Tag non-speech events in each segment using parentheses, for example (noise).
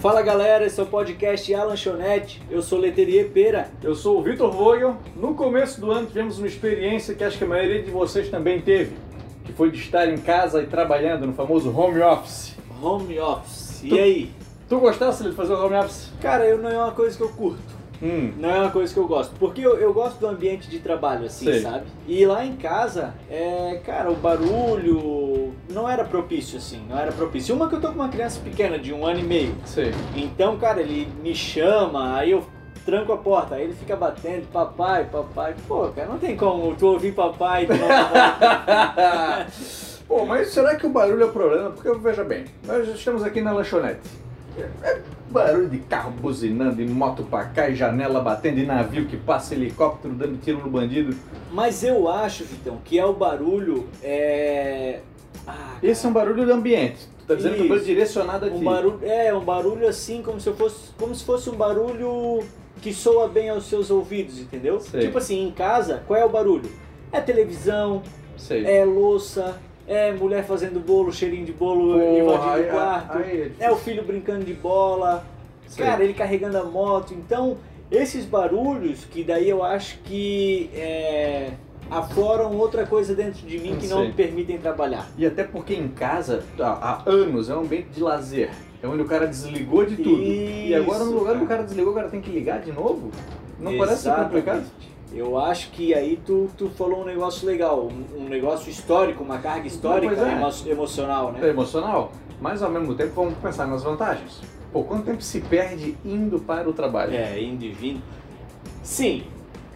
Fala galera, esse é o podcast A Lanchonete. Eu sou Leterier Pera. Eu sou o Vitor Vogel. No começo do ano tivemos uma experiência que acho que a maioria de vocês também teve, que foi de estar em casa e trabalhando no famoso home office. Home office. Tu- E aí? Tu gostasse de fazer o home office? Cara, eu não é uma coisa que eu curto. Hum. Não é uma coisa que eu gosto. Porque eu, eu gosto do ambiente de trabalho, assim, Sei. sabe? E lá em casa, é, cara, o barulho não era propício, assim. Não era propício. Uma que eu tô com uma criança pequena, de um ano e meio. Sei. Então, cara, ele me chama, aí eu tranco a porta, aí ele fica batendo, papai, papai. Pô, cara, não tem como tu ouvir papai tu. (laughs) Pô, mas será que o barulho é o problema? Porque veja bem, nós estamos aqui na lanchonete. É barulho de carro buzinando, de moto pra cá, e janela batendo, e navio que passa, helicóptero dando tiro no bandido. Mas eu acho, Vitão, que é o barulho. É. Ah, Esse é um barulho do ambiente. Tu tá dizendo que é um barulho Isso. direcionado aqui. um barulho. É, um barulho assim, como se eu fosse. Como se fosse um barulho que soa bem aos seus ouvidos, entendeu? Sei. Tipo assim, em casa, qual é o barulho? É televisão, Sei. é louça, é mulher fazendo bolo, cheirinho de bolo Porra, invadindo aí- o quarto. aí É o filho brincando de bola, cara, ele carregando a moto. Então, esses barulhos que daí eu acho que é, afloram outra coisa dentro de mim que não Sei. me permitem trabalhar. E até porque em casa, há, anos, é um ambiente de lazer. É onde o cara desligou de tudo. e agora no Isso, lugar cara. que o cara desligou, o cara tem que ligar de novo? Não parece ser Exatamente. complicado? Eu acho que aí tu, tu falou um negócio legal, um, um negócio histórico, uma carga histórica, é. emo- emocional, É né? emocional, mas ao mesmo tempo vamos pensar nas vantagens. Pô, quanto tempo se perde indo para o trabalho? É, indo e vindo. Sim,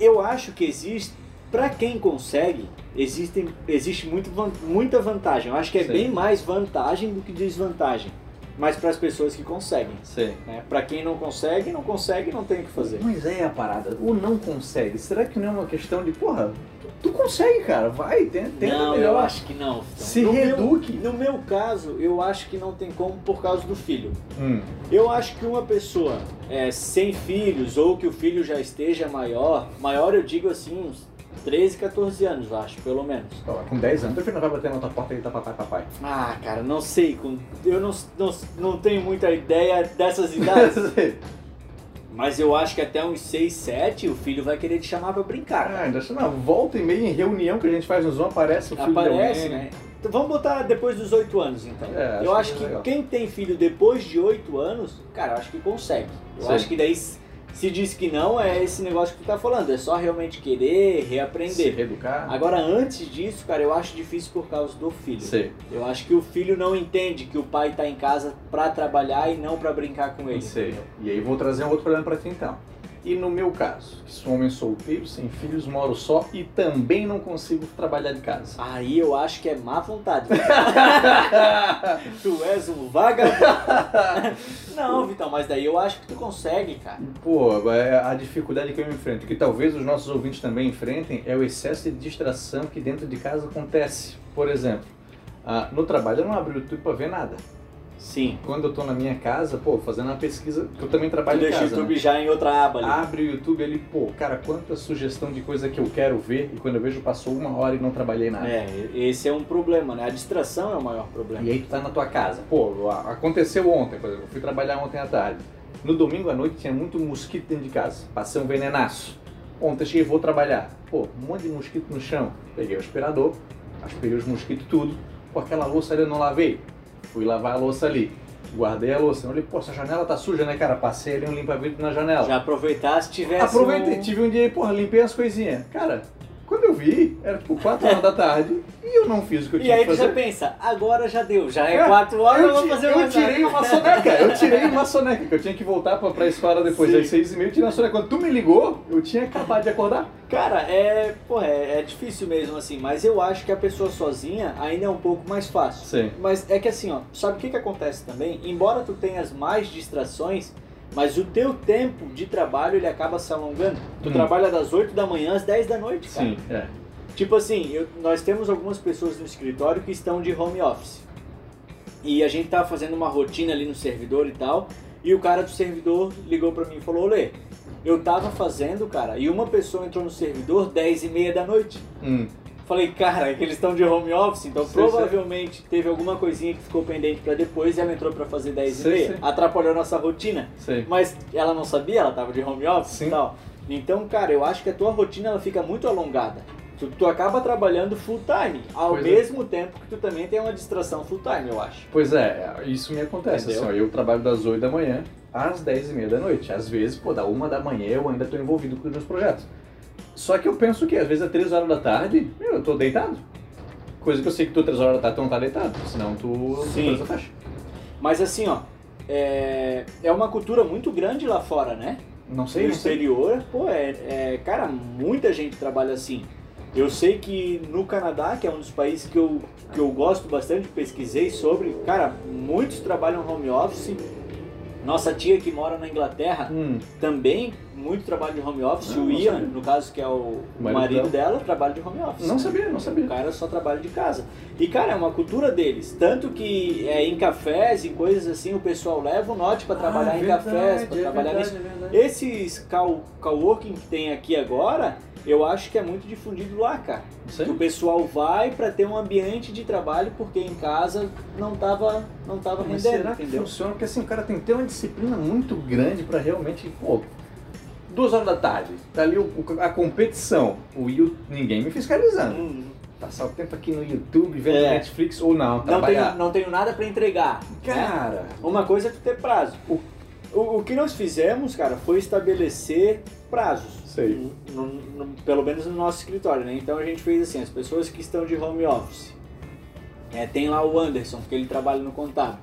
eu acho que existe, pra quem consegue, existem, existe muito, muita vantagem. Eu acho que é Sim. bem mais vantagem do que desvantagem. Mas para as pessoas que conseguem. Né? Para quem não consegue, não consegue, não tem o que fazer. Mas é a parada, o não consegue. Será que não é uma questão de, porra, tu, tu consegue, cara, vai, tenta, tenta não, melhor. eu acho que não. Vitão. Se no reeduque. Meu, no meu caso, eu acho que não tem como por causa do filho. Hum, Eu acho que uma pessoa é, sem filhos ou que o filho já esteja maior, maior eu digo assim, uns 13, 14 anos, eu acho, pelo menos. tá lá, com 10 anos, teu filho não vai bater na tua porta e tá papai, papai. Ah, cara, não sei, eu não, não, não tenho muita ideia dessas idades, (laughs) mas eu acho que até uns 6, 7 o filho vai querer te chamar pra brincar. Ah, ainda na volta e meia em reunião que a gente faz no Zoom, aparece o filho Aparece, alguém. né? Então, vamos botar depois dos 8 anos, então. É, eu acho acho que que é quem tem filho depois de 8 anos, cara, eu acho que consegue. Eu Sim. acho que daí, se se diz que não, é esse negócio que tu tá falando. É só realmente querer Se reaprender. reeducar. Agora, antes disso, cara, eu acho difícil por causa do filho. Sei. Eu acho que o filho não entende que o pai tá em casa pra trabalhar e não pra brincar com ele. Sei. E aí vou trazer um outro problema pra ti então. E no meu caso, que sou homem solteiro, sem filhos, moro só e também não consigo trabalhar de casa. (laughs) Aí eu acho que é má vontade. (laughs) tu és um vagabundo. não, Vitão, mas daí eu acho que tu consegue, cara. Pô, agora a dificuldade que eu enfrento, que talvez os nossos ouvintes também enfrentem, é o excesso de distração que dentro de casa acontece. Por exemplo, ah, no trabalho eu não abro o YouTube pra ver nada. Sim. Quando eu tô na minha casa, pô, fazendo uma pesquisa, que eu também Tu trabalho em deixa o casa. YouTube né? já em outra aba ali. Abre o YouTube ali, pô, cara, quanta sugestão de coisa que eu quero ver e quando eu vejo passou uma hora e não trabalhei nada. É, esse é um problema, né? A distração é o maior problema. E aí tu tá na tua casa. Pô, aconteceu ontem, por exemplo, eu fui trabalhar ontem à tarde. No domingo à noite tinha muito mosquito dentro de casa. Passei um venenaço. Ontem cheguei, vou trabalhar. Pô, um monte de mosquito no chão. Peguei o aspirador, aspirei os mosquitos tudo. Pô, aquela louça ali eu não lavei. Fui lavar a louça ali. Guardei a louça. Eu olhei, pô, essa janela tá suja, né, cara? Passei ali um limpa-vidro na janela. Já aproveitar se tivesse. Aproveitei, um- tive um dia aí, porra, limpei as coisinhas. Cara, quando eu vi, era tipo 4 horas da tarde e eu não fiz o que eu E tinha aí que tu fazer. já pensa, agora já deu, já é É, 4 horas, eu, vou ti- fazer eu tirei uma soneca, eu tirei uma (laughs) soneca, que eu tinha que voltar pra, pra escola depois Sim. das seis e meia, eu tirei uma soneca. Quando tu me ligou, eu tinha acabado de acordar. Cara, é, pô, é, é difícil mesmo assim, mas eu acho que a pessoa sozinha ainda é um pouco mais fácil. Sim. Mas é que assim, ó, sabe o que, que acontece também? Embora tu tenhas mais distrações, mas o teu tempo de trabalho ele acaba se alongando. Tu Hum. trabalha das 8 da manhã às 10 da noite, cara. Sim, é. Tipo assim, eu- nós temos algumas pessoas no escritório que estão de home office. E a gente tava fazendo uma rotina ali no servidor e tal. E o cara do servidor ligou pra mim e falou: Lê, eu tava fazendo, cara, e uma pessoa entrou no servidor 10 e meia da noite. Hum. Falei, cara, é que eles estão de home office, então Sim, provavelmente teve alguma coisinha que ficou pendente pra depois e ela entrou pra fazer 10 Sim, e meia. sim. Atrapalhou nossa rotina. Mas ela não sabia, ela tava de home office Sim. e tal. Então, cara, eu acho que a tua rotina ela fica muito alongada. Tu, tu acaba trabalhando full time, ao Pois é. mesmo tempo que tu também tem uma distração full time, eu acho. Pois é, isso me acontece. Entendeu? Assim, ó, eu trabalho das 8 da manhã às 10 e meia da noite. Às vezes, pô, da uma da manhã eu ainda tô envolvido com os meus projetos. Só que eu penso que às vezes é 3 horas da tarde, meu, eu tô deitado. Coisa que eu sei que tu 3 horas da tarde tu não tá deitado, senão tu Sim. tu. Mas assim, ó, é, é uma cultura muito grande lá fora, né? Não sei, no não sei. exterior, pô, é, é- Cara, muita gente trabalha assim. Eu sei que no Canadá, que é um dos países que eu, que eu gosto bastante, pesquisei sobre, cara, muitos trabalham home office. Nossa tia que mora na Inglaterra Hum, também, muito trabalho de home office. Não, o não Ian, sabia. no caso, que é o marido marido, dela, trabalha de home office. não sabia, não O sabia. cara só trabalha de casa. E, cara, é uma cultura deles. Tanto que é, em cafés e coisas assim, o pessoal leva o note pra trabalhar Ah, em verdade, cafés, pra é trabalhar verdade, nisso. é. Esses cow- coworking que tem aqui agora, eu acho que é muito difundido lá, cara. Sim. O pessoal vai pra ter um ambiente de trabalho porque em casa não tava, não tava Mas rendendo, será que entendeu? funciona? Porque assim, o cara tem que ter uma disciplina muito grande pra realmente, pô, duas horas da tarde, tá ali o- a competição, o You- ninguém me fiscalizando. Hum, Passar o tempo aqui no YouTube, vendo É. Netflix ou não, não, tenho, não tenho nada pra entregar. né? Cara, Uma coisa é ter prazo. O, o, o que nós fizemos, cara, foi estabelecer prazos. Sei. No- no- pelo menos no nosso escritório, né? Então a gente fez assim, as pessoas que estão de home office. É, tem lá o Anderson, que ele trabalha no contábil.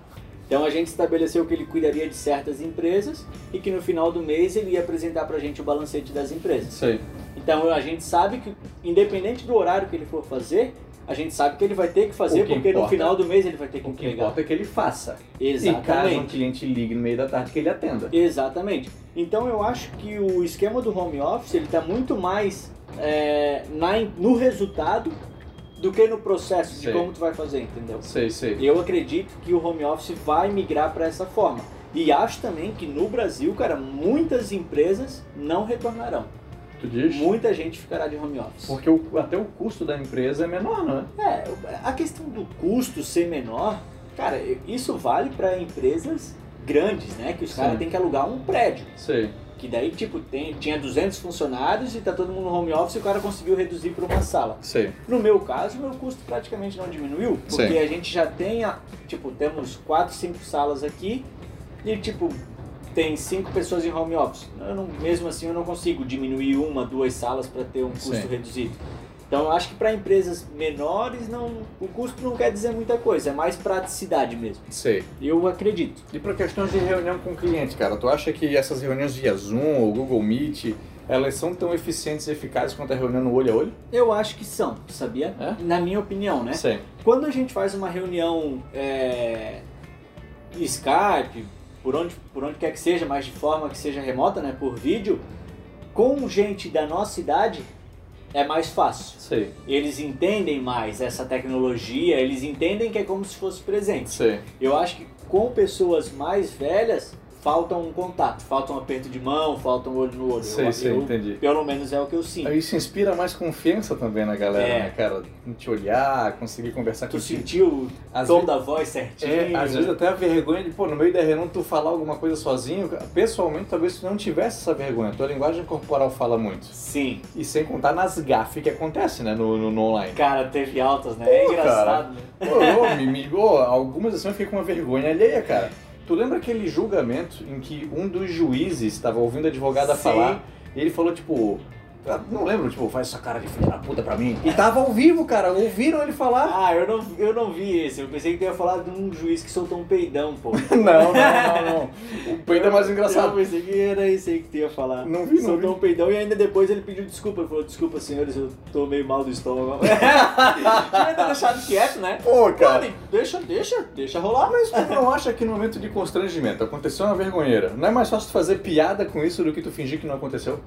Então a gente estabeleceu que ele cuidaria de certas empresas e que no final do mês ele ia apresentar pra gente o balancete das empresas. sei. Então a gente sabe que, independente do horário que ele for fazer, a gente sabe que ele vai ter que fazer, que porque no importa- final do mês ele vai ter que O que entregar. importa é que ele faça. E caso um Exatamente. cliente ligue no meio da tarde, que ele atenda. Exatamente. Então eu acho que o esquema do home office ele está muito mais é, na, no resultado do que no processo de Sei. como tu vai fazer, entendeu? Sei, sei. Eu acredito que o home office vai migrar para essa forma. E acho também que no Brasil, cara, muitas empresas não retornarão. Tu diz? Muita gente ficará de home office. Porque o- até o custo da empresa é menor, não é? É, a questão do custo ser menor, cara, isso vale para empresas grandes, né? Que os caras têm que alugar um prédio. Sei. Que daí, tipo, tem, tinha 200 funcionários e tá todo mundo no home office e o cara conseguiu reduzir para uma sala. Sei. No meu caso, meu custo praticamente não diminuiu, porque Sim. a gente já tem, a- tipo, temos 4, 5 salas aqui e, tipo, tem 5 pessoas em home office. Não, mesmo assim, eu não consigo diminuir uma, duas salas para ter um custo Sim. reduzido. Então, eu acho que para empresas menores, não, o custo não quer dizer muita coisa, é mais praticidade mesmo. Sei. Eu acredito. E para questões de reunião com o cliente, cara, tu acha que essas reuniões via Zoom ou Google Meet, elas são tão eficientes e eficazes quanto a reunião no olho a olho? Eu acho que são, sabia? É? Na minha opinião, né? Sei. Quando a gente faz uma reunião é, Skype, por onde, por onde quer que seja, mas de forma que seja remota, né, por vídeo, com gente da nossa idade é mais fácil. Sei. Eles entendem mais essa tecnologia, eles entendem que é como se fosse presente. Sei. Eu acho que com pessoas mais velhas falta um contato, falta um aperto de mão, falta um olho no olho. Sei, eu, sei, eu- entendi. Pelo menos é o que eu sinto. Isso inspira mais confiança também na galera, É. né, cara? Te olhar, conseguir conversar Tu contigo. sentiu o Às tom da voz certinho? É, às vezes até a vergonha de, pô, no meio da reunião tu falar alguma coisa sozinho, cara, pessoalmente talvez tu não tivesse essa vergonha, tua linguagem corporal fala muito. Sim. E sem contar nas gafes que acontece, né, no, no, no online. Cara, teve altas, né? É Pô, engraçado, né? Ô, ô, me, me, algumas assim eu fiquei com uma vergonha alheia, cara. Tu lembra aquele julgamento em que um dos juízes estava ouvindo a advogada Sim. falar e ele falou, tipo, não lembro, tipo, faz essa cara de filho da puta pra mim. E tava ao vivo, cara, ouviram ele falar. Ah, eu não, eu não vi esse. Eu pensei que tu ia falar de um juiz que soltou um peidão, pô. (laughs) Não, não, não, não. (laughs) O peido é mais Eu engraçado. pensei que era isso aí que tu ia falar. Não vi, não Soltou vi. um peidão e ainda depois ele pediu desculpa. Ele falou, desculpa, senhores, eu tô meio mal do estômago. (laughs) Devia ter deixado quieto, né? Pô, cara. Pô, deixa, deixa, deixa rolar. Mas tu não acha que no momento de constrangimento aconteceu uma vergonheira? Não é mais fácil tu fazer piada com isso do que tu fingir que não aconteceu?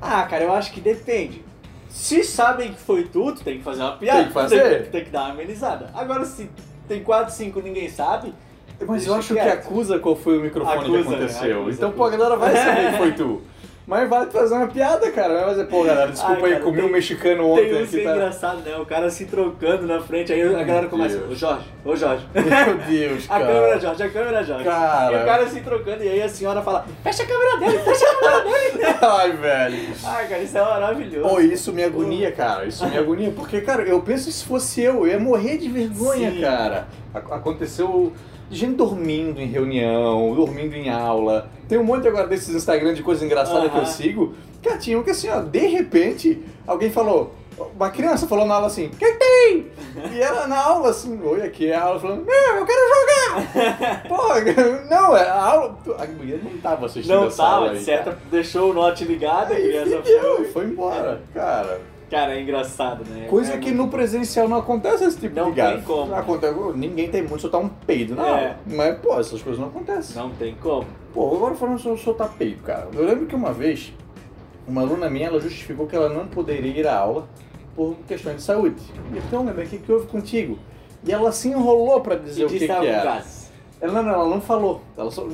Ah, cara, eu acho que depende. Se sabem que foi tu, tu tem que fazer uma piada. Tem que fazer. Tem, tem que dar uma amenizada. Agora, se tem 4, 5 ninguém sabe, Mas eu acho que acusa qual foi o microfone Acusa, que aconteceu. né? Acusa, então, acusa. pô, a galera vai saber que foi (laughs) tu. Mas vale fazer uma piada, cara. Vai fazer, pô, galera, desculpa Ai, aí, cara, comi tem- um mexicano ontem Tem aqui, é tá? engraçado, né? O cara se trocando na frente, aí a galera começa, Deus. ô Jorge, ô Jorge. Meu Deus, (laughs) A cara. câmera Jorge, a câmera Jorge. Cara. E o cara se trocando, e aí a senhora fala, fecha a câmera dele, fecha a câmera dele. (laughs) Ai, velho. Ai, cara, isso é maravilhoso. Pô, isso me agonia, cara. Isso me agonia. Porque, cara, eu penso que se fosse eu, eu ia morrer de vergonha, Sim. cara. Ac- Aconteceu de gente dormindo em reunião, dormindo em aula. Tem um monte agora desses Instagram de coisas engraçadas que eu sigo. Cara, tinha um que assim, ó, de repente, alguém falou. Uma criança falou na aula assim, quem tem? E ela na aula assim, oi, aqui é a aula falando, não, eu quero jogar! (laughs) Pô, (laughs) não, é a aula. A mulher não tava assistindo Não essa aula tava, aí, de certa, deixou o note ligado, a Aí criança foi embora, cara. Cara, é engraçado, né? Coisa É que muito- no presencial não acontece esse tipo Não de gafe. tem como. Acontece, ninguém tem muito soltar um peido na É. aula. Mas, pô, essas coisas não acontecem. Não tem como. Pô, agora falando sobre soltar peido, cara. Eu lembro que uma vez, uma aluna minha, ela justificou que ela não poderia ir à aula por questões de saúde. Então, lembra, o que, que houve contigo? E ela se enrolou pra dizer E o que, disse que era. gás. Ela não, não, ela não falou. Ela só...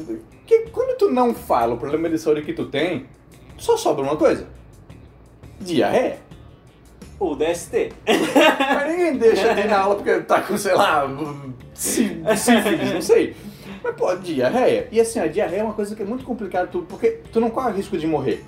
que, quando tu não fala o problema de saúde que tu tem, só sobra uma coisa. Diarreia. Ou DST. Mas ninguém deixa de ir na aula porque tá com, sei lá, sí- sífilis, não sei. Mas, pô, diarreia. E assim, a diarreia é uma coisa que é muito complicada, tu, porque tu não corre risco de morrer.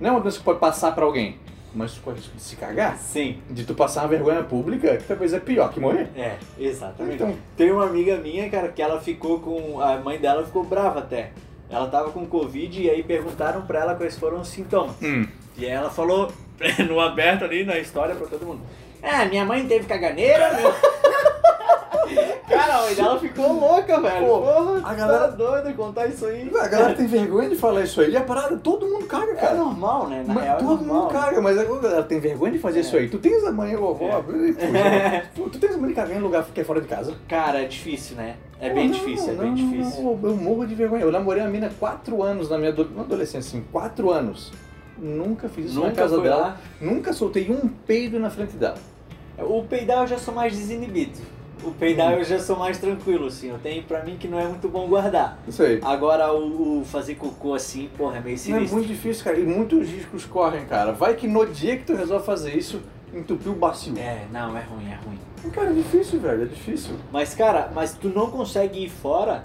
Não é uma doença que pode passar pra alguém, mas tu corre risco de se cagar. Sim. De tu passar uma vergonha pública, que talvez é pior que morrer. É, exatamente. Então, Tem uma amiga minha, cara, que ela ficou com. A mãe dela ficou brava até. Ela tava com Covid e aí perguntaram pra ela quais foram os sintomas. hum, E aí ela falou (laughs) no aberto ali na história pra todo mundo. É, minha mãe teve caganeira, meu. (laughs) Cara, a mãe dela ficou louca, velho. Pô, Porra, a galera- tá doida contar isso aí. a galera tem vergonha de falar isso aí. E a parada, todo mundo caga, É cara. normal, né? Na Mas real, é todo normal. mundo caga, mas a galera tem vergonha de fazer É. isso aí. Tu tens a mãe, vovó, É. puxa, (laughs) tu- tu tens a mãe de cagar em lugar que é fora de casa? Cara, é difícil, né? É Pô, bem não, difícil, é não, bem não, difícil. eu morro de vergonha. Eu namorei uma mina quatro anos na minha adolescência, assim, quatro anos. Nunca fiz isso na Nunca casa foi dela. lá. Nunca soltei um peido na frente dela. O peidar eu já sou mais desinibido. O peidar Hum. eu já sou mais tranquilo, assim. Eu tenho pra mim que não é muito bom guardar. Isso aí. Agora o, o fazer cocô assim, porra, é meio Não, é sinistro. muito difícil, cara. E muitos riscos correm, cara. Vai que no dia que tu resolve fazer isso, entupiu o bacio. É, não, é ruim, é ruim. Cara, é difícil, velho. É difícil. Mas, cara, mas tu não consegue ir fora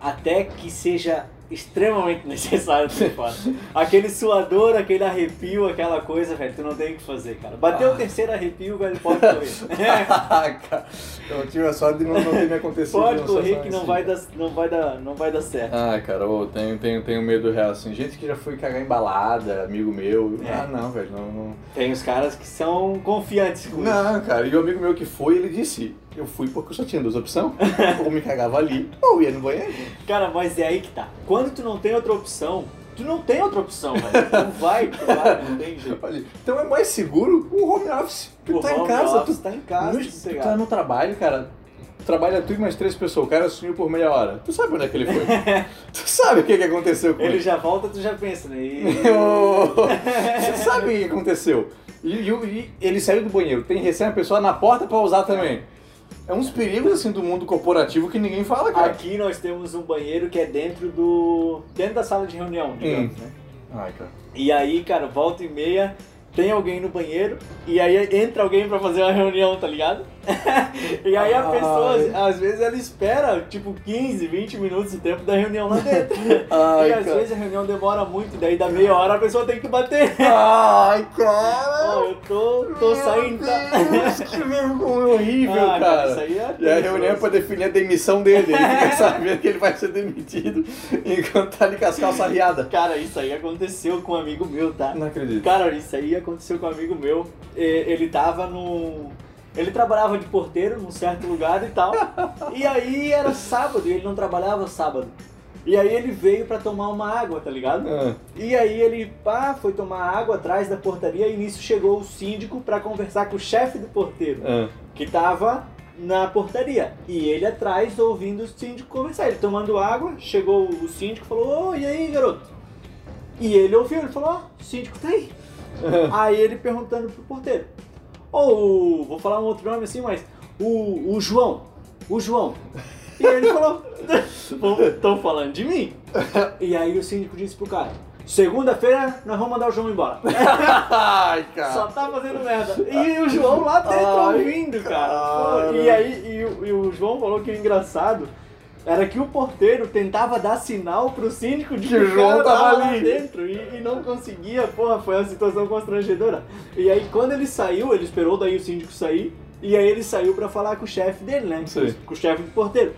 até que seja extremamente (laughs) necessário fora. Aquele suador, aquele arrepio, aquela coisa, velho, tu não tem o que fazer, cara. Bateu Ah. o terceiro arrepio, velho, pode correr. (laughs) cara, eu tive a sorte de não, não ter me acontecido. pode correr que não assim. vai dar, não vai dar, não vai dar certo. Ah, cara, eu tenho, tenho, tenho medo real, assim. Gente que já foi cagar em balada, amigo meu. É. Ah, não, velho, não, não. Tem os caras que são confiantes com isso. Não, cara, e o amigo meu que foi, ele disse, eu fui porque eu só tinha duas opções. (laughs) ou me cagava ali, ou ia no banheiro. Cara, mas é aí que tá. Quando tu não tem outra opção, tu não tem outra opção, velho. Tu (laughs) vai, tu vai, não tem jeito. Então é mais seguro o home office. Tu O tá em casa, office tu tá em casa, no- tu tá no trabalho, cara. Trabalha tu e mais três pessoas, o cara sumiu por meia hora. Tu sabe onde é que ele foi? (laughs) tu sabe o que, que aconteceu com Ele ele? já volta, tu já pensa, né? (laughs) E- Você sabe o que aconteceu? E, e- e ele saiu do banheiro, tem recém a pessoa na porta pra usar também. É uns perigos assim do mundo corporativo que ninguém fala, cara. Aqui nós temos um banheiro que é dentro do. dentro da sala de reunião, digamos, Hum. né? Ai, cara. E aí, cara, volta e meia, tem alguém no banheiro e aí entra alguém pra fazer uma reunião, tá ligado? (laughs) e aí a Ai. pessoa, às vezes, ela espera tipo 15, 20 minutos o tempo da reunião lá dentro. (laughs) Ai, e às cara. vezes a reunião demora muito, daí da meia hora a pessoa tem que bater. Ai, cara! Ó, eu tô, tô Meu saindo. Deus, que vergonha horrível, Ah, cara. isso aí é E a reunião é pra definir a demissão dele. Ele fica (laughs) sabendo que ele vai ser demitido enquanto tá ali com as calças arriadas. Cara, isso aí aconteceu com um amigo meu, tá? Não acredito. Cara, isso aí aconteceu com um amigo meu. Ele tava no. Ele trabalhava de porteiro num certo lugar e tal. E aí era sábado e ele não trabalhava sábado. E aí ele veio pra tomar uma água, tá ligado? Ah, E aí ele pá, foi tomar água atrás da portaria e nisso chegou o síndico pra conversar com o chefe do porteiro, ah. que tava na portaria. E ele atrás ouvindo o síndico conversar. Ele tomando água, chegou o síndico e falou: Ô, e aí, garoto? E ele ouviu, ele falou: Ó, o síndico tá aí. Aí ele perguntando pro porteiro. Ou, vou falar um outro nome assim, mas o, o João. O João. E ele falou, (laughs) estão falando de mim? E aí o síndico disse pro cara, Segunda-feira nós vamos mandar o João embora. (laughs) Ai, Só tá fazendo merda. E o João lá dentro Ai, ouvindo, cara. cara. E aí, e, o- e o João falou que o engraçado era que o porteiro tentava dar sinal pro síndico de Que o João tava lá ali. dentro e, e não conseguia. Porra, foi uma situação constrangedora. E aí, quando ele saiu, ele esperou daí o síndico sair. E aí ele saiu pra falar com o chefe dele, né? Sim. Com o chefe do porteiro.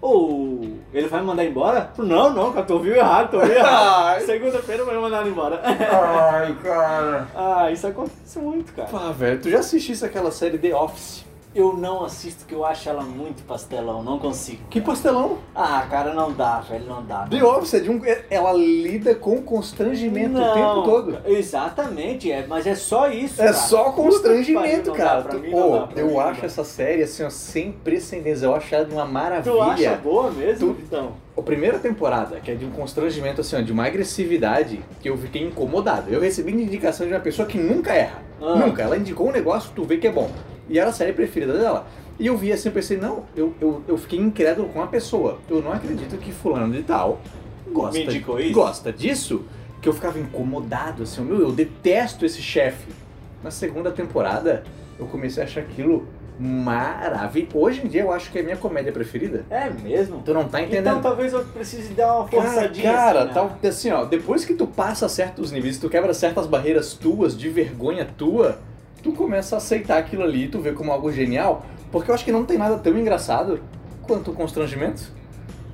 Ou ele vai me mandar embora? Não, não, cara, tu ouviu errado, tu ouviu errado. (laughs) Segunda-feira vai me mandar embora. Ai, cara. (laughs) ah, isso acontece muito, cara. Pá, velho, tu já assistisse aquela série The Office? Eu não assisto que eu acho ela muito pastelão, não consigo. Que pastelão? Ah, cara, não dá, velho, não dá. The Office é de um. Ela lida com constrangimento o tempo todo. Exatamente, é, mas é só isso. É cara. só constrangimento, pariu, não cara. dá, Tu- mim não dá, pra eu mim não acho essa série assim, ó, sem precedentes. Eu acho ela de uma maravilha. Tu acha boa mesmo, Tu- então? A primeira temporada, que é de um constrangimento, assim, ó, de uma agressividade que eu fiquei incomodado. Eu recebi indicação de uma pessoa que nunca erra. Ah. Nunca. Ela indicou um negócio, tu vê que é bom. E era a série preferida dela. E eu vi assim, eu pensei, não, eu, eu, eu fiquei incrédulo com a pessoa. Eu não acredito que fulano de tal gosta, Me indicou isso? gosta disso. Que eu ficava incomodado, assim, meu, eu detesto esse chefe. Na segunda temporada, eu comecei a achar aquilo maravilhoso. Hoje em dia eu acho que é a minha comédia preferida. É mesmo? Tu não tá entendendo. Então talvez eu precise dar uma forçadinha. Cara, assim, né? tal- assim, ó, depois que tu passa certos níveis, tu quebra certas barreiras tuas, de vergonha tua, tu começa a aceitar aquilo ali, tu vê como algo genial, porque eu acho que não tem nada tão engraçado quanto o constrangimento.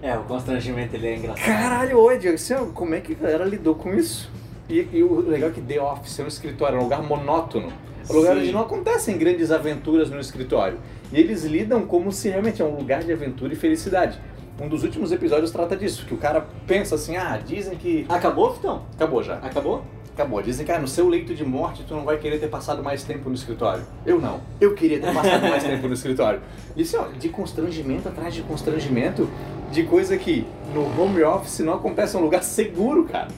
É, o constrangimento ele é engraçado. Caralho, hoje, assim, ó, como é que a galera lidou com isso? E, e o legal é que The Office é um escritório, é um lugar monótono. É um lugar onde não acontecem grandes aventuras no escritório. E eles lidam como se realmente é um lugar de aventura e felicidade. Um dos últimos episódios trata disso, que o cara pensa assim, ah, dizem que... Acabou, Fitão? Acabou já. Acabou? Acabou. Dizem que ah, no seu leito de morte tu não vai querer ter passado mais tempo no escritório. Eu não. Eu queria ter passado mais tempo no escritório. Isso, ó, de constrangimento atrás de constrangimento, de coisa que no home office não acontece, é um lugar seguro, cara.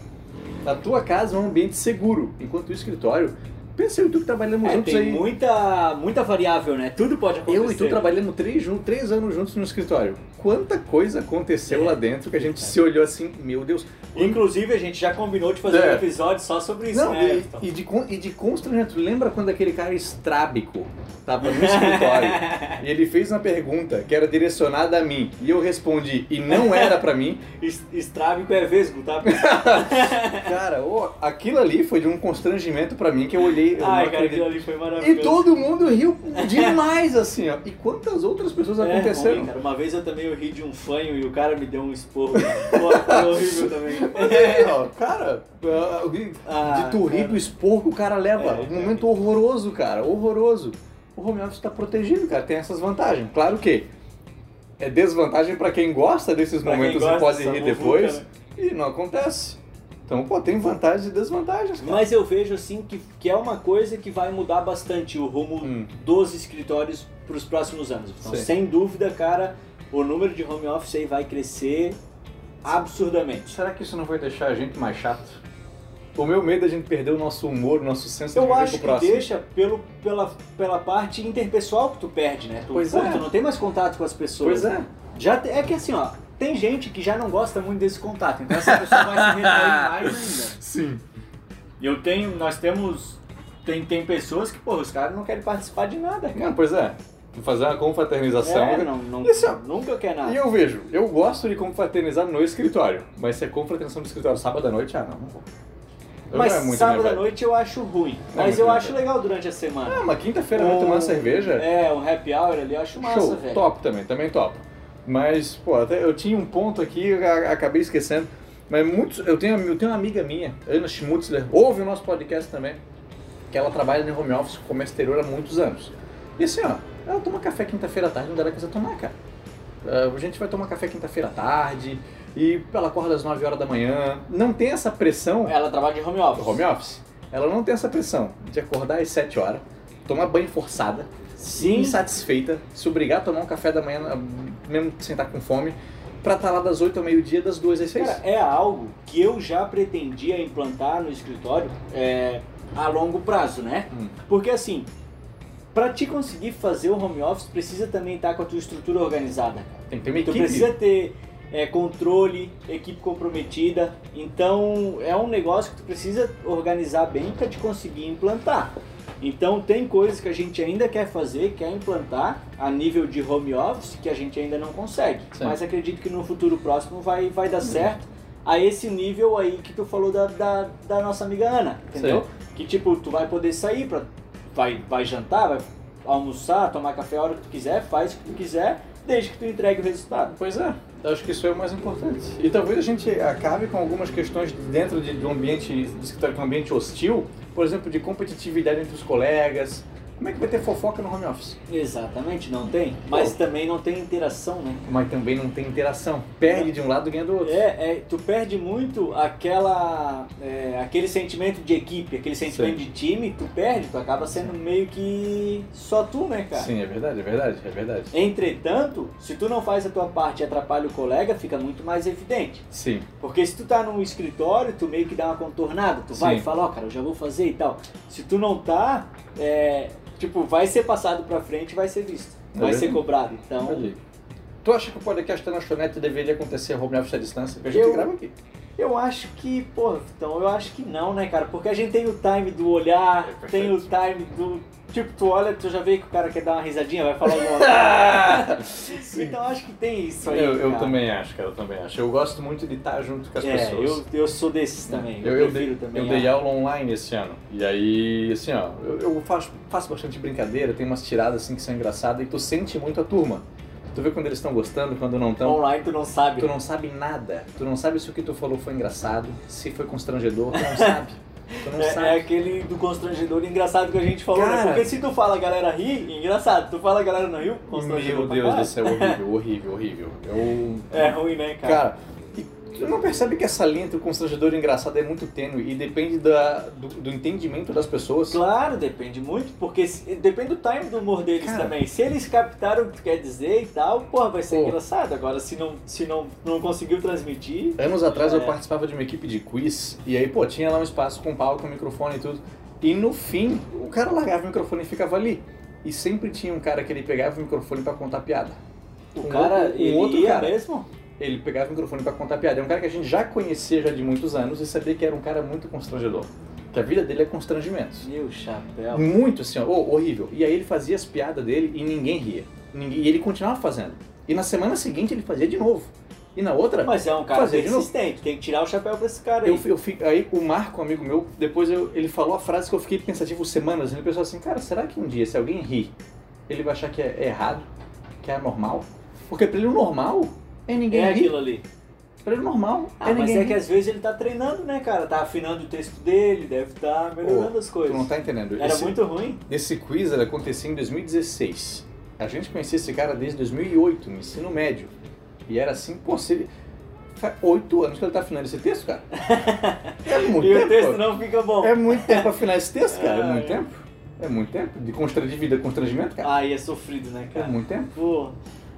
A tua casa é um ambiente seguro, enquanto o escritório, pensa eu e tu que trabalhamos É, juntos tem aí. muita, muita variável, né? Tudo pode acontecer. Eu e tu trabalhamos três, três anos juntos no escritório. Quanta coisa aconteceu É. lá dentro que a gente se olhou assim, meu Deus. Inclusive, a gente já combinou de fazer É. um episódio só sobre isso, Não, né? e, e de, e de constrangimento. Lembra quando aquele cara estrábico tava no escritório (laughs) e ele fez uma pergunta que era direcionada a mim e eu respondi e não era pra mim? (laughs) Es- Estrábico é vesgo, tá? (laughs) Cara, ô, aquilo ali foi de um constrangimento pra mim que eu olhei. Eu Ai, não cara, aquilo ali foi maravilhoso. E todo mundo riu demais, assim, ó. E quantas outras pessoas É, aconteceram? ruim, cara. Uma vez eu também eu ri de um fanho e o cara me deu um esporro. (laughs) Pô, foi horrível também. Ó, cara, ah, de Ah, tu rir do esporro que o cara leva. É, um momento horroroso, cara, horroroso. O home office tá protegido, cara, tem essas vantagens. Claro que é desvantagem pra quem gosta desses Pra momentos e gosta pode dessa rir depois né? e não acontece. Então, pô, tem vantagens e desvantagens, cara. Mas eu vejo assim que, que é uma coisa que vai mudar bastante o rumo Hum. dos escritórios para os próximos anos. Então, Sim. sem dúvida, cara, o número de home office aí vai crescer absurdamente. Será que isso não vai deixar a gente mais chato? O meu medo é a gente perder o nosso humor, o nosso senso de Eu viver acho pro que próximo. deixa pelo, pela, pela parte interpessoal que tu perde, né? Tu, Pois pô, é. tu não tem mais contato com as pessoas. Pois é. Já te- é que assim, ó, tem gente que já não gosta muito desse contato, então essa pessoa vai se retrair mais ainda. Sim. E eu tenho, nós temos, tem, tem pessoas que, pô, os caras não querem participar de nada, cara. Não, pois é. Fazer uma confraternização. É, não, não, Isso é- nunca quer nada. E eu vejo, eu gosto de confraternizar no escritório, mas se é confraternização no escritório sábado à noite, ah, não, não vou. Eu Mas não é muito sábado à noite eu acho ruim. Não é mas muito eu acho legal durante a semana. Ah, uma quinta-feira vai Um- tomar cerveja, É, um happy hour ali, eu acho massa, show, velho. top também, também top. Mas, pô, até eu tinha um ponto aqui, acabei esquecendo, mas muitos, eu tenho, eu tenho uma amiga minha, Ana Schmutzler, ouve o nosso podcast também, que ela trabalha no home office com comércio exterior há muitos anos. E assim, ó, ela toma café quinta-feira à tarde, não dá ela quiser tomar, cara. Ah, a gente vai tomar café quinta-feira à tarde, e ela acorda às 9 horas da manhã, não tem essa pressão Ela trabalha de home office. home office, ela não tem essa pressão de acordar às 7 horas, tomar banho forçada, Sim. insatisfeita, se obrigar a tomar um café da manhã, mesmo sem estar com fome, pra estar lá das 8 ao meio-dia, das 2 às 6. Cara, é algo que eu já pretendia implantar no escritório é, a longo prazo, né? Hum. Porque assim, pra te conseguir fazer o home office, precisa também estar com a tua estrutura organizada. cara. Tem que ter uma Tu equipe. precisa ter é, controle, equipe comprometida. Então é um negócio que tu precisa organizar bem para te conseguir implantar. Então tem coisas que a gente ainda quer fazer, quer implantar a nível de home office que a gente ainda não consegue. Sim. Mas acredito que no futuro próximo vai, vai dar certo a esse nível aí que tu falou da, da, da nossa amiga Ana, entendeu? Que tipo, tu vai poder sair, pra, vai, vai jantar, vai almoçar, tomar café a hora que tu quiser, faz o que tu quiser, desde que tu entregue o resultado. Pois é, acho que isso é o mais importante. E talvez a gente acabe com algumas questões dentro de, de um ambiente, de é um ambiente hostil, por exemplo, de competitividade entre os colegas. Como é que vai ter fofoca no home office? Exatamente, não tem. Mas também não tem interação, né? Mas também não tem interação. Perde de um lado e ganha do outro. É, é, tu perde muito aquela, é, aquele sentimento de equipe, aquele sentimento Sim. de time, tu perde, tu acaba sendo meio que só tu, né, cara? Sim, é verdade, é verdade, é verdade. Entretanto, se tu não faz a tua parte e atrapalha o colega, fica muito mais evidente. Sim, Porque se tu tá num escritório, tu meio que dá uma contornada, tu vai e Sim. fala, ó, cara, eu já vou fazer e tal. Se tu não tá, é, tipo, vai ser passado pra frente, vai ser visto, É vai ser cobrado. Então, Entendi. Tu acha que o podcast da lanchonete deveria acontecer home office à distância? Porque a gente Eu- grava aqui. eu acho que, pô, então eu acho que não, né, cara? Porque a gente tem o time do olhar, É, tem o time do. Tipo, tu olha, tu já vê que o cara quer dar uma risadinha, vai falar alguma (laughs) coisa. então acho que tem isso aí. Eu, eu também acho, cara, eu também acho. Eu gosto muito de estar junto com as É, pessoas. eu, eu sou desses também. Eu, Eu, eu dei, também. eu dei a- aula online esse ano. E aí, assim, ó, eu, eu faço, faço bastante brincadeira, tem umas tiradas assim que são engraçadas e tu sente muito a turma. Tu vê quando eles estão gostando, quando não estão. Online tu não sabe. Tu não sabe nada. Tu não sabe se o que tu falou foi engraçado, se foi constrangedor, tu não sabe. (laughs) Não É, é aquele do constrangedor engraçado que a gente falou, né? Cara. Porque se tu fala a galera ri, engraçado. Tu fala a galera não riu, constrangedor. Meu Deus do céu, horrível, horrível, horrível. Eu... É ruim, né, cara? Cara, tu não percebe que essa linha entre o constrangedor e o engraçado é muito tênue e depende da, do, do entendimento das pessoas. Claro, depende muito, porque se- depende do time do humor deles Cara. também. Se eles captaram o que tu quer dizer e tal, porra, vai ser engraçado. Agora, se não, se não, não conseguiu transmitir. Anos atrás eu É. participava de uma equipe de quiz e aí, pô, tinha lá um espaço com palco, microfone e tudo. E no fim, o cara largava o microfone e ficava ali. E sempre tinha um cara que ele pegava o microfone pra contar piada. O Um cara, outro- um ele outro ia cara. mesmo? Ele pegava o microfone pra contar piada. É um cara que a gente já conhecia já de muitos anos e sabia que era um cara muito constrangedor. Que a vida dele é constrangimentos. Meu chapéu. Muito assim, ó, oh, horrível. E aí ele fazia as piadas dele e ninguém ria. Ninguém- e ele continuava fazendo. E na semana seguinte ele fazia de novo. E na outra, Mas é um cara persistente, tem que tirar o chapéu pra esse cara aí. eu, eu fico, aí o Marco, um amigo meu, depois eu- ele falou a frase que eu fiquei pensativo semanas. Ele pensou assim, cara, será que um dia se alguém rir, ele vai achar que é errado, que é anormal? Porque pra ele o normal é ninguém é rir. aquilo ali. Pra ele o normal Ah, é mas ninguém é que rir. às vezes ele tá treinando, né, cara? Tá afinando o texto dele, deve estar melhorando Ô, as coisas. Tu não tá entendendo. Era esse, muito ruim. esse quiz ele acontecia em 2016. A gente conhecia esse cara desde 2008, no ensino médio. E era assim, pô, se ele... Faz oito anos que ele tá afinando esse texto, cara. (laughs) É muito E tempo. o texto pô. não fica bom. É muito tempo pra afinar esse texto, cara. É Ah, muito é. tempo. É muito tempo. De constran- de vida constrangimento, cara. Aí é sofrido, né, É cara? muito tempo. Pô,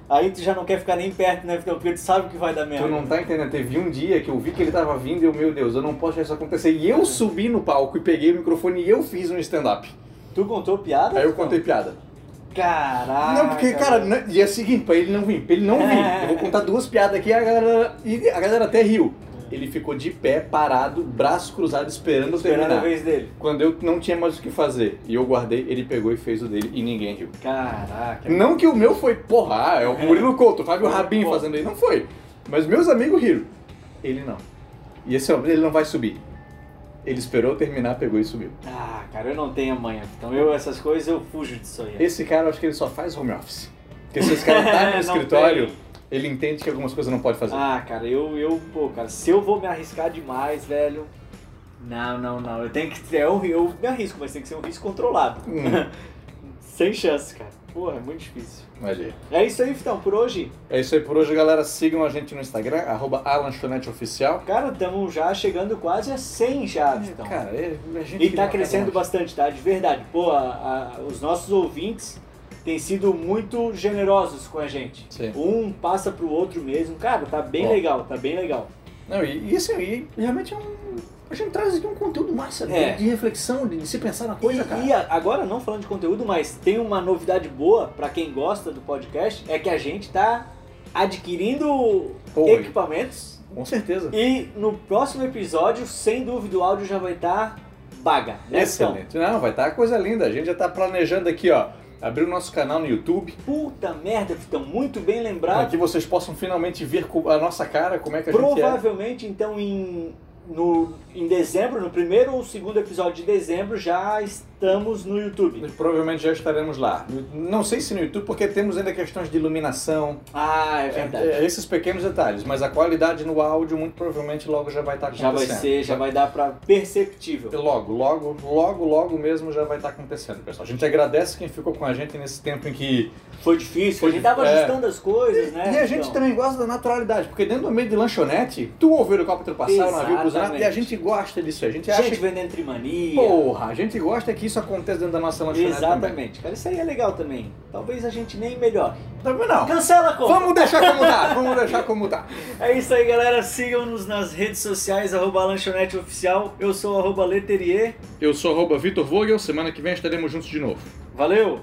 aí tu já não quer ficar nem perto, né? Porque tu sabe que vai dar merda. Tu não tá entendendo. Teve um dia que eu vi que ele tava vindo e eu, meu Deus, eu não posso deixar isso acontecer. E eu subi no palco e peguei o microfone e eu fiz um stand-up. Tu contou piada? Aí eu contei piada. Caraca. Não, porque, cara, e é o seguinte, pra ele não vir, pra ele não vir, (laughs) eu vou contar duas piadas aqui a galera, e a galera até riu. Ele ficou de pé, parado, braço cruzado, esperando Esperando a terminar. vez dele. Quando eu não tinha mais o que fazer. E eu guardei, ele pegou e fez o dele e ninguém riu. Caraca. Não que o meu foi, porra, ah, é o Murilo Couto, o Fábio Rabin pô. fazendo aí. Não foi. Mas meus amigos riram. Ele não. E esse homem, ele não vai subir. Ele esperou terminar, pegou e subiu. Ah, cara, eu não tenho amanhã. Então eu, essas coisas, eu fujo disso aí. Esse cara, eu acho que ele só faz home office. Porque se esse cara tá no (laughs) escritório, tem. Ele entende que algumas coisas não pode fazer. Ah, cara, eu, eu, pô, cara, se eu vou me arriscar demais, velho. Não, não, não. Eu tenho que. Eu, eu me arrisco, mas tem que ser um risco controlado. Hum. (laughs) Sem chance, cara. Porra, é muito difícil. Imagina. É isso aí, Vitão, por hoje. É isso aí por hoje, galera. Sigam a gente no Instagram, arroba alanchoneteoficial. Cara, estamos já chegando quase a 100 já, Vitão. Cara, é, a gente E tá vai crescendo bastante, tá? De verdade. Pô, a- a- os nossos ouvintes têm sido muito generosos com a gente. Sim. Um passa pro outro mesmo. Cara, tá bem Ó. legal, tá bem legal. Não, e, e assim, e realmente é um. A gente traz aqui um conteúdo massa, de- É. de, reflexão, de, de se pensar na coisa, e, cara. e agora, não falando de conteúdo, mas tem uma novidade boa pra quem gosta do podcast, é que a gente tá adquirindo Pô, equipamentos. Com certeza. E no próximo episódio, sem dúvida, o áudio já vai estar baga. Né? Excelente. Não, vai estar coisa linda. A gente já está planejando aqui, ó, abrir o nosso canal no YouTube. Puta merda, Vitão, muito bem Para lembrado. que vocês possam finalmente ver a nossa cara, como é que a gente é. Provavelmente, então, em, no, em dezembro, no primeiro ou segundo episódio de dezembro, já estamos no YouTube. Provavelmente já estaremos lá. Não sei se no YouTube, porque temos ainda questões de iluminação, Ah, é verdade. é, esses pequenos detalhes. Mas a qualidade no áudio, muito provavelmente, logo já vai estar já vai acontecendo. ser, já vai dar pra perceptível. Logo, logo, logo, logo mesmo já vai estar acontecendo, pessoal. A gente agradece quem ficou com a gente nesse tempo em que. Foi difícil, Foi a gente tava é. ajustando as coisas, né? e a gente Vitão? também gosta da naturalidade, porque dentro do meio de lanchonete, tu ouviu o copo passar, o navio cruzar, e a gente gosta disso. A gente acha Gente vendendo trimania. Porra, a gente gosta que isso aconteça dentro da nossa lanchonete também. Exatamente, cara, isso aí é legal também. Talvez a gente nem melhore. Também não. Cancela a conta. Vamos deixar como tá, vamos deixar como tá. (laughs) É isso aí, galera. Sigam-nos nas redes sociais, arroba lanchonete oficial. Eu sou arroba Leterier. Eu sou arroba Vitor Vogel, semana que vem estaremos juntos de novo. Valeu!